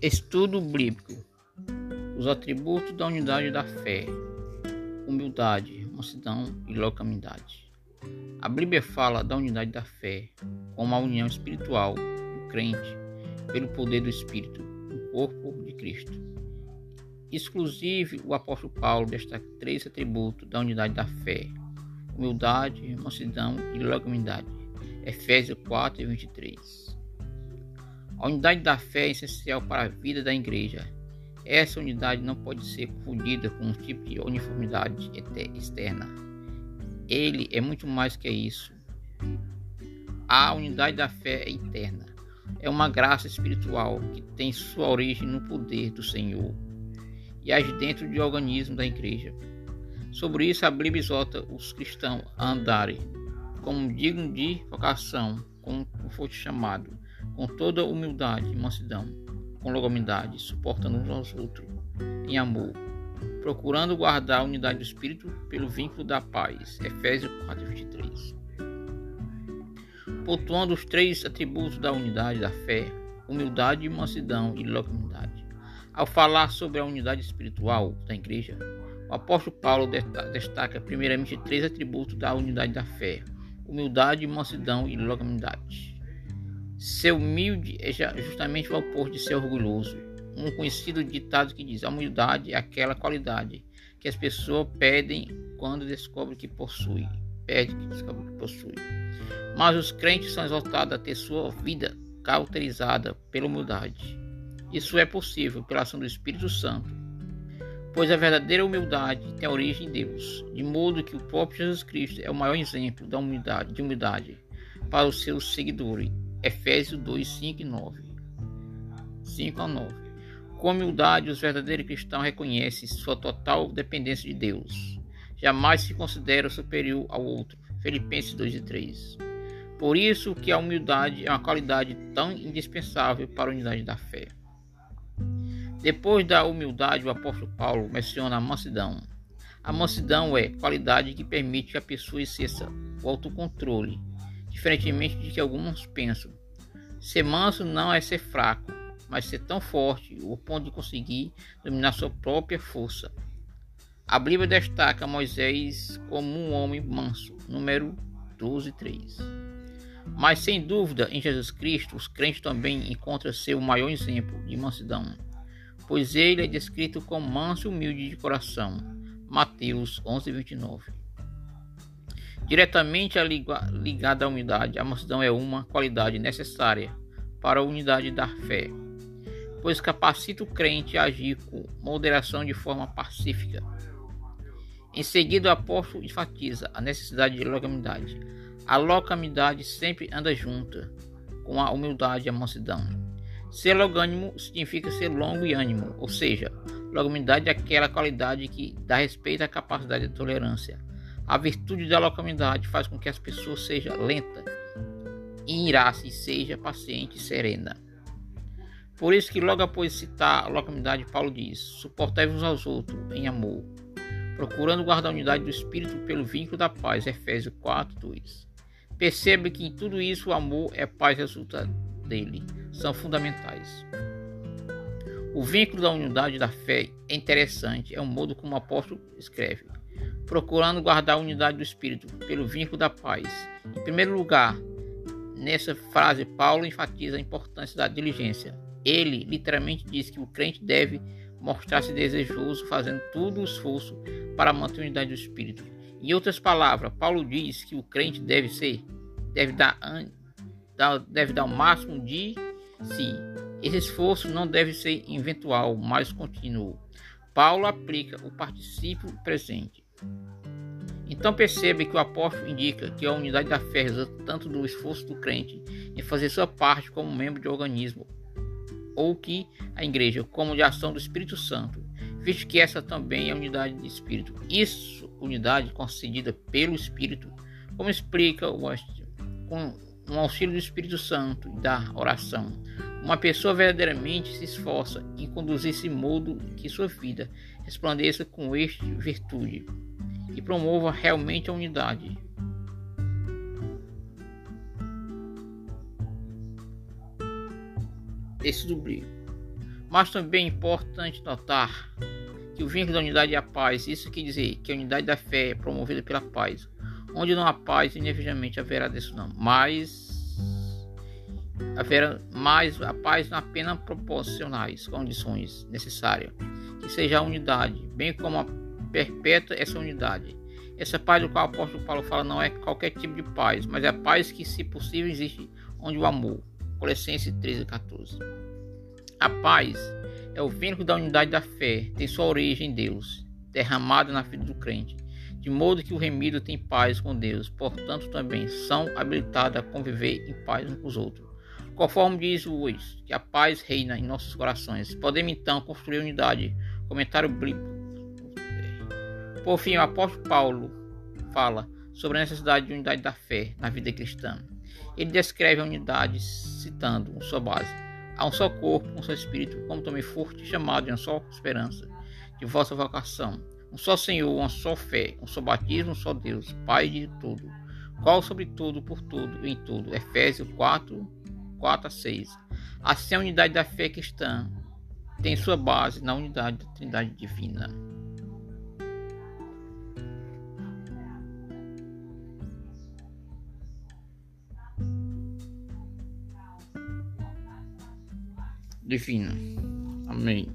Estudo bíblico: os atributos da unidade da fé, humildade, mansidão e localidade. A Bíblia fala da unidade da fé como a união espiritual do crente pelo poder do Espírito no corpo de Cristo. Exclusive, o apóstolo Paulo destaca três atributos da unidade da fé: humildade, mansidão e longanimidade. Efésios 4 e 23. A unidade da fé é essencial para a vida da igreja. Essa unidade não pode ser confundida com um tipo de uniformidade externa. Ele é muito mais que isso. A unidade da fé é interna. É uma graça espiritual que tem sua origem no poder do Senhor e age dentro do organismo da igreja. Sobre isso, a Bíblia exorta os cristãos a andarem como digno de vocação, como foi chamado, com toda humildade e mansidão, com longanimidade, suportando uns aos outros, em amor, procurando guardar a unidade do Espírito pelo vínculo da paz. Efésios 4, 23. Pontuando os três atributos da unidade da fé, humildade, mansidão e longanimidade. Ao falar sobre a unidade espiritual da igreja, o apóstolo Paulo destaca primeiramente três atributos da unidade da fé: humildade, mansidão e longanimidade. Ser humilde é justamente o oposto de ser orgulhoso. Um conhecido ditado que diz: a humildade é aquela qualidade que as pessoas pedem quando descobrem que possui. Pede que descobre que possui. Mas os crentes são exaltados a ter sua vida cauterizada pela humildade. Isso é possível pela ação do Espírito Santo, pois a verdadeira humildade tem origem em Deus, de modo que o próprio Jesus Cristo é o maior exemplo da humildade, de humildade para os seus seguidores Efésios 2, 5 e 9. 5 a 9. Com humildade, os verdadeiros cristãos reconhecem sua total dependência de Deus. Jamais se considera superior ao outro. Filipenses 2 e 3. Por isso que a humildade é uma qualidade tão indispensável para a unidade da fé. Depois da humildade, o apóstolo Paulo menciona a mansidão. A mansidão é qualidade que permite que a pessoa exerça o autocontrole diferentemente de que alguns pensam. Ser manso não é ser fraco, mas ser tão forte o ponto de conseguir dominar sua própria força. A Bíblia destaca Moisés como um homem manso, número 12, 3. Mas sem dúvida, em Jesus Cristo, os crentes também encontram seu maior exemplo de mansidão, pois ele é descrito como manso e humilde de coração. Mateus 11, 29. Diretamente ligada à unidade, a mansidão é uma qualidade necessária para a unidade da fé, pois capacita o crente a agir com moderação de forma pacífica. Em seguida, o apóstolo enfatiza a necessidade de longanimidade. A longanimidade sempre anda junta com a humildade e a mansidão. Ser longânimo significa ser longo e ânimo, ou seja, longanimidade é aquela qualidade que dá respeito à capacidade de tolerância a virtude da localidade faz com que as pessoas sejam lenta, irasse e seja paciente e serena. Por isso que logo após citar a localidade, Paulo diz: suportai-vos aos outros em amor, procurando guardar a unidade do Espírito pelo vínculo da paz. Efésios 4, 2. Perceba que em tudo isso o amor a paz resulta dele, são fundamentais. O vínculo da unidade da fé é interessante, é um modo como o apóstolo escreve procurando guardar a unidade do espírito pelo vínculo da paz. Em primeiro lugar, nessa frase, Paulo enfatiza a importância da diligência. Ele literalmente diz que o crente deve mostrar-se desejoso, fazendo todo o esforço para manter a unidade do espírito. Em outras palavras, Paulo diz que o crente deve ser, deve dar, deve dar o máximo de si. Esse esforço não deve ser eventual, mas contínuo. Paulo aplica o particípio presente. Então percebe que o apóstolo indica que a unidade da fé resulta tanto do esforço do crente em fazer sua parte como membro de organismo, ou que a igreja, como de ação do Espírito Santo, visto que essa também é unidade de Espírito. Isso, unidade concedida pelo Espírito, como explica o auxílio do Espírito Santo da oração. Uma pessoa verdadeiramente se esforça em conduzir esse modo que sua vida resplandeça com este virtude e promova realmente a unidade. Esse brilho. Mas também é importante notar que o vínculo da unidade é a paz, isso quer dizer que a unidade da fé é promovida pela paz. Onde não há paz, inevitavelmente haverá decisão. Mas haverá mais a paz não apenas proporcionais condições necessárias que seja a unidade, bem como a perpétua essa unidade. Essa paz do qual o apóstolo Paulo fala não é qualquer tipo de paz, mas é a paz que, se possível, existe onde o amor. Colossenses 13, 14. A paz é o vínculo da unidade da fé, tem sua origem em Deus, derramada na vida do crente, de modo que o remido tem paz com Deus, portanto também são habilitados a conviver em paz uns com os outros. Conforme diz Luiz, que a paz reina em nossos corações, podemos então construir unidade. Comentário bíblico. Por fim, o apóstolo Paulo fala sobre a necessidade de unidade da fé na vida cristã. Ele descreve a unidade citando uma sua base Há um só corpo, um só espírito, como também forte chamado de uma só esperança de vossa vocação. Um só Senhor, uma só fé, um só batismo, um só Deus, Pai de tudo, qual sobre tudo, por tudo e em tudo. Efésios 4, 4 a 6. Assim a unidade da fé cristã tem sua base na unidade da Trindade Divina. Divina. Amém.